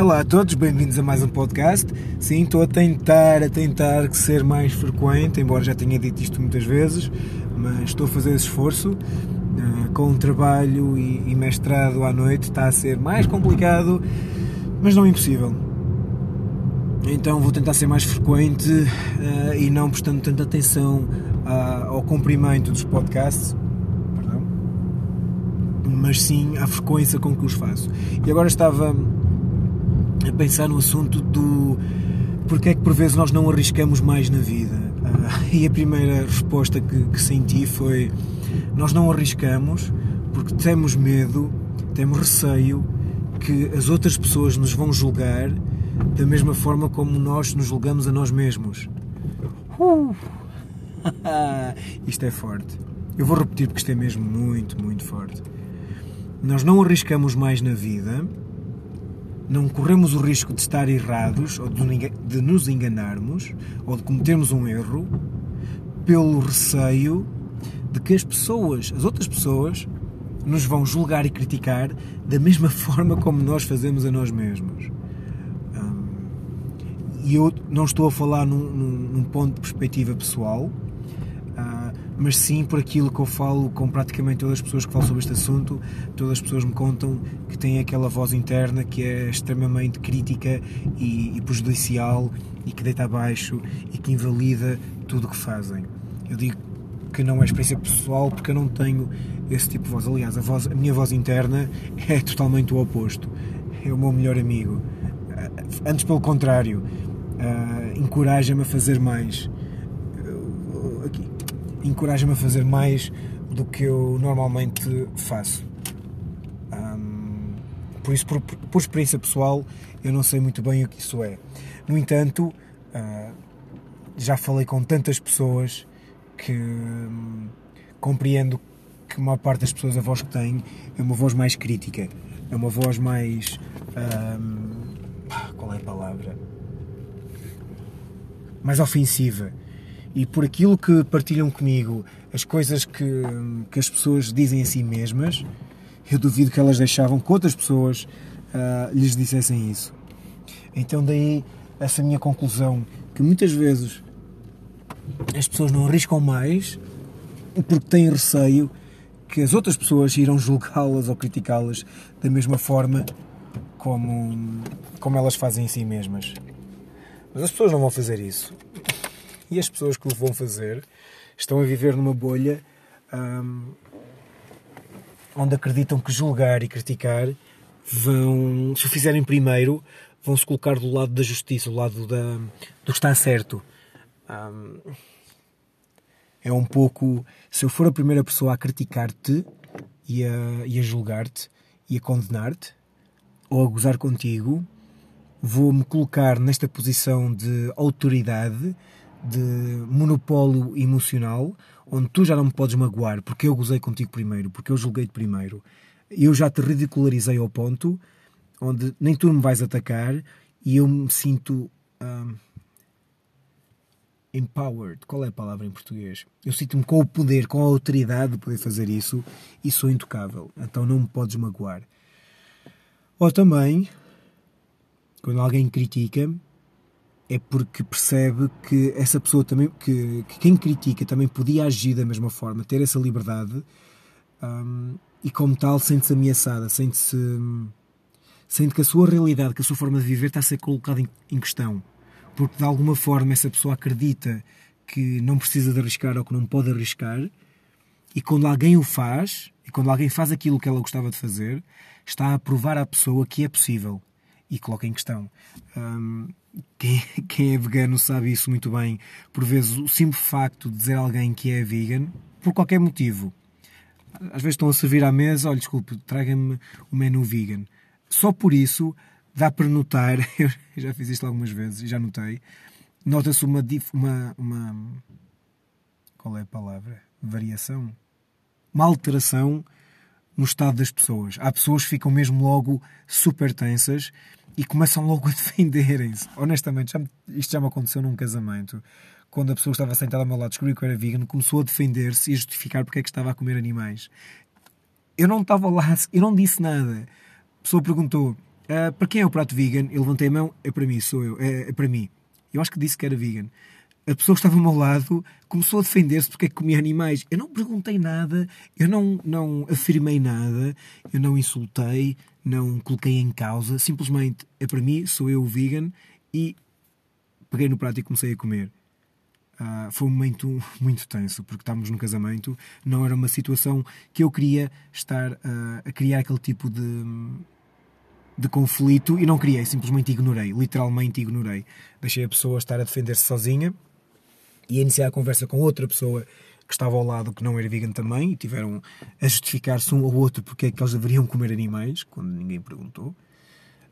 Olá a todos, bem-vindos a mais um podcast. Sim, estou a tentar, a tentar ser mais frequente, embora já tenha dito isto muitas vezes, mas estou a fazer esse esforço. Uh, com trabalho e, mestrado à noite está a ser mais complicado, mas não impossível. Então vou tentar ser mais frequente uh, e não prestando tanta atenção ao comprimento dos podcasts, mas sim à frequência com que os faço. E agora estava a pensar no assunto do porque é que por vezes nós não arriscamos mais na vida. Uh, e a primeira resposta que, que senti foi: nós não arriscamos porque temos medo, temos receio que as outras pessoas nos vão julgar da mesma forma como nós nos julgamos a nós mesmos. Uh. isto é forte. Eu vou repetir porque isto é mesmo muito, muito forte. Nós não arriscamos mais na vida não corremos o risco de estar errados ou de nos enganarmos ou de cometermos um erro pelo receio de que as pessoas, as outras pessoas, nos vão julgar e criticar da mesma forma como nós fazemos a nós mesmos. E eu não estou a falar num, num, num ponto de perspectiva pessoal, mas sim por aquilo que eu falo com praticamente todas as pessoas que falam sobre este assunto. Todas as pessoas me contam que têm aquela voz interna que é extremamente crítica e, e prejudicial e que deita abaixo e que invalida tudo o que fazem. Eu digo que não é experiência pessoal porque eu não tenho esse tipo de voz. Aliás, a, voz, a minha voz interna é totalmente o oposto. É o meu melhor amigo. Antes, pelo contrário, uh, encoraja-me a fazer mais encoraja-me a fazer mais do que eu normalmente faço. Um, por isso, por, por, experiência pessoal, eu não sei muito bem o que isso é. No entanto, uh, já falei com tantas pessoas que um, compreendo que a maior parte das pessoas a voz que têm é uma voz mais crítica, é uma voz mais. Um, qual é a palavra? Mais ofensiva e por aquilo que partilham comigo, as coisas que, que as pessoas dizem a si mesmas, eu duvido que elas deixavam que outras pessoas uh, lhes dissessem isso. Então, daí essa minha conclusão que muitas vezes as pessoas não arriscam mais porque têm receio que as outras pessoas irão julgá-las ou criticá-las da mesma forma como, como elas fazem em si mesmas. Mas as pessoas não vão fazer isso e as pessoas que o vão fazer estão a viver numa bolha um, onde acreditam que julgar e criticar vão, se o fizerem primeiro, vão se colocar do lado da justiça, do lado da, do que está certo. Um, é um pouco. Se eu for a primeira pessoa a criticar-te e a, e a julgar-te e a condenar-te ou a gozar contigo, vou-me colocar nesta posição de autoridade de monopólio emocional, onde tu já não me podes magoar porque eu gozei contigo primeiro, porque eu julguei-te primeiro. Eu já te ridicularizei ao ponto onde nem tu me vais atacar e eu me sinto um, empowered. Qual é a palavra em português? Eu sinto-me com o poder, com a autoridade de poder fazer isso e sou intocável. Então não me podes magoar. Ou também, quando alguém critica, é porque percebe que essa pessoa também, que, que quem critica também podia agir da mesma forma, ter essa liberdade um, e como tal sente-se ameaçada, sente-se sente que a sua realidade, que a sua forma de viver está a ser colocada em, em questão, porque de alguma forma essa pessoa acredita que não precisa de arriscar ou que não pode arriscar e quando alguém o faz e quando alguém faz aquilo que ela gostava de fazer, está a provar à pessoa que é possível e coloca em questão. Um, quem, quem, é vegano sabe isso muito bem. Por vezes, o simples facto de dizer a alguém que é vegan, por qualquer motivo, às vezes estão a servir à mesa, olha, desculpe, traga-me o menu vegan. Só por isso dá para notar, eu já fiz isto algumas vezes já notei, nota-se uma, uma, uma. Qual é a palavra? Variação? Uma alteração no estado das pessoas. Há pessoas que ficam mesmo logo super tensas e começam logo a defenderem-se. Honestamente, já me, isto já me aconteceu num casamento. Quando a pessoa estava sentada ao meu lado, descobriu que eu era vegan, começou a defender-se e a justificar porque é que estava a comer animais. Eu não estava lá, eu não disse nada. A pessoa perguntou: Uh, para quem é o prato vegan? Eu levantei a mão, é para mim, sou eu, é, é para mim. Eu acho que disse que era vegan. A pessoa que estava ao meu lado começou a defender-se porque é que comia animais. Eu não perguntei nada, eu não, não afirmei nada, eu não insultei, não coloquei em causa. Simplesmente, é para mim, sou eu o vegan e peguei no prato e comecei a comer. Uh, foi um momento muito tenso, porque estávamos num casamento, não era uma situação que eu queria estar uh, a criar aquele tipo de, de conflito e não criei, simplesmente ignorei, literalmente ignorei. Deixei a pessoa estar a defender-se sozinha e iniciar a conversa com outra pessoa que estava ao lado que não era vegan também e tiveram a justificar-se um ao outro porque é que eles deveriam comer animais, quando ninguém perguntou.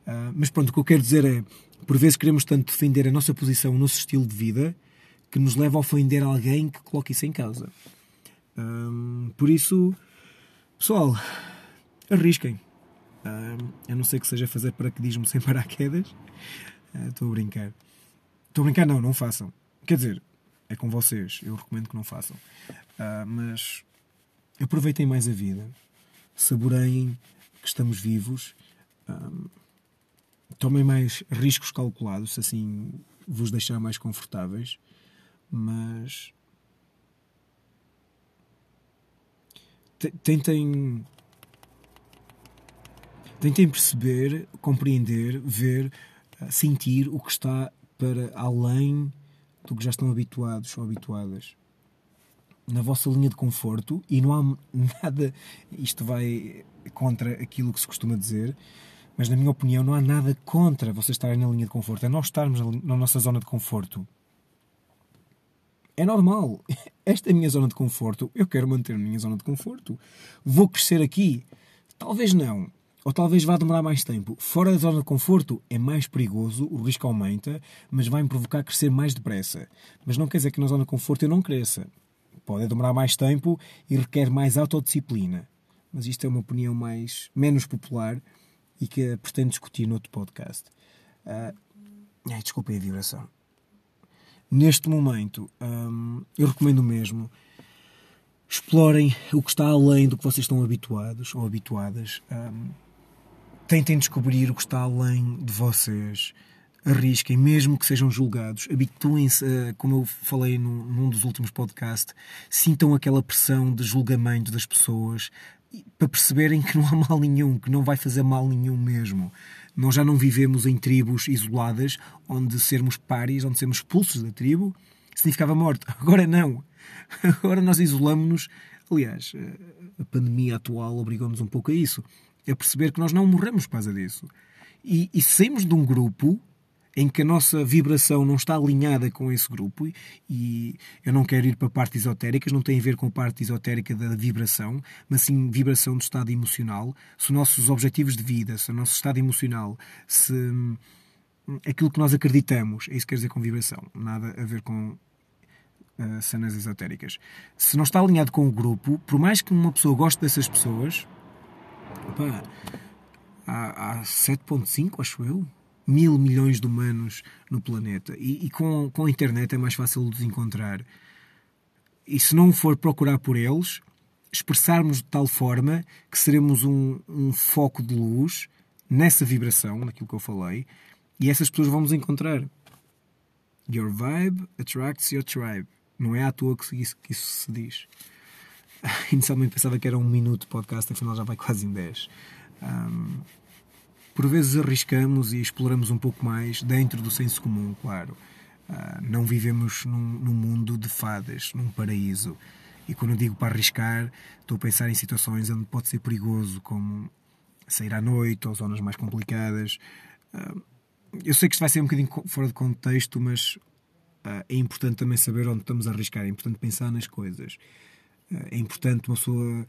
Uh, mas pronto, o que eu quero dizer é, por vezes queremos tanto defender a nossa posição, o nosso estilo de vida, que nos leva a ofender alguém que coloque isso em causa. Um, por isso, pessoal, arrisquem. Um, a não ser que seja fazer paraquedismo sem paraquedas. Estou uh, a brincar. Estou a brincar, não, não façam. Quer dizer, é com vocês. Eu recomendo que não façam. Uh, mas aproveitem mais a vida. Saboreiem que estamos vivos. Um, tomem mais riscos calculados, se assim vos deixar mais confortáveis mas tentem tentem perceber, compreender, ver, eh, sentir o que está para além do que já estão habituados ou habituadas na vossa linha de conforto e não há nada, isto vai contra aquilo que se costuma dizer, mas na minha opinião não há nada contra vocês estarem na linha de conforto, é nós estarmos na nossa zona de conforto. É normal. Esta é a minha zona de conforto. Eu quero manter a minha zona de conforto. Vou crescer aqui? Talvez não. Ou talvez vá demorar mais tempo. Fora da zona de conforto é mais perigoso, o risco aumenta, mas vai me provocar crescer mais depressa. Mas não quer dizer que na zona de conforto eu não cresça. Pode demorar mais tempo e requer mais autodisciplina. Mas isto é uma opinião mais menos popular e que pretendo discutir no outro podcast. Uh... Ai, desculpem a vibração neste momento, hum, eu recomendo mesmo explorem o que está além do que vocês estão habituados ou habituadas. Hum, tentem descobrir o que está além de vocês. Arrisquem, mesmo que sejam julgados. Habituem-se, como eu falei num, num dos últimos podcasts, sintam aquela pressão de julgamento das pessoas para perceberem que não há mal nenhum, que não vai fazer mal nenhum mesmo. Nós já não vivemos em tribos isoladas, onde sermos pares, onde sermos expulsos da tribo, significava morte. Agora não. Agora nós isolamos-nos. Aliás, a pandemia atual obrigou-nos um pouco a isso. A perceber que nós não morremos por causa disso. E, e saímos de um grupo em que a nossa vibração não está alinhada com esse grupo, e eu não quero ir para partes esotéricas, não tem a ver com a parte esotérica da vibração, mas sim vibração do estado emocional. Se os nossos objetivos de vida, se o nosso estado emocional, se hum, aquilo que nós acreditamos, é isso que quer dizer com vibração, nada a ver com uh, cenas esotéricas. Se não está alinhado com o grupo, por mais que uma pessoa goste dessas pessoas, opa, há, há 7.5, acho eu, mil milhões de humanos no planeta. E, e, com, com a internet é mais fácil de os encontrar. E se não for procurar por eles, expressarmos de tal forma que seremos um, um foco de luz nessa vibração, naquilo que eu falei, e essas pessoas vão nos encontrar. Your vibe attracts your tribe. Não é à toa que isso, que isso se diz. Inicialmente pensava que era um minuto de podcast, afinal já vai quase em 10. Um, por vezes arriscamos e exploramos um pouco mais dentro do senso comum, claro. Uh, não vivemos num, num, mundo de fadas, num paraíso. E quando digo para arriscar, estou a pensar em situações onde pode ser perigoso, como sair à noite ou zonas mais complicadas. Uh, eu sei que isto vai ser um bocadinho fora de contexto, mas uh, é importante também saber onde estamos a arriscar. É importante pensar nas coisas. É importante uma pessoa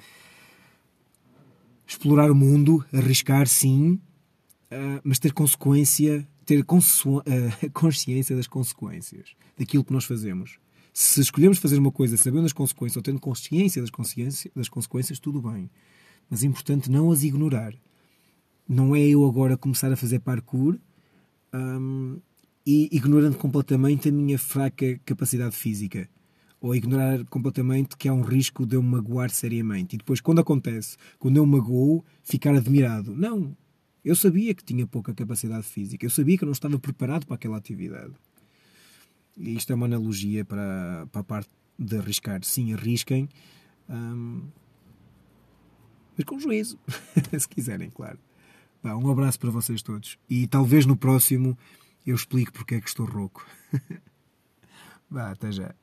explorar o mundo, arriscar sim, uh, mas ter consequência, ter uh, consciência das consequências daquilo que nós fazemos. Se escolhemos fazer uma coisa sabendo as consequências ou tendo consciência das, consciência, das consequências, tudo bem. Mas é importante não as ignorar. Não é eu agora começar a fazer parkour um, e ignorando completamente a minha fraca capacidade física ou ignorar completamente que há um risco de eu magoar seriamente. E depois, quando acontece, quando eu magoo, ficar admirado. Não, Eu sabia que tinha pouca capacidade física, eu sabia que eu não estava preparado para aquela atividade. E isto é uma analogia para, para a parte de arriscar. Sim, arrisquem, hum, mas com juízo, se quiserem, claro. Um abraço para vocês todos. E talvez no próximo eu explique porque é que estou rouco. Vá, até já.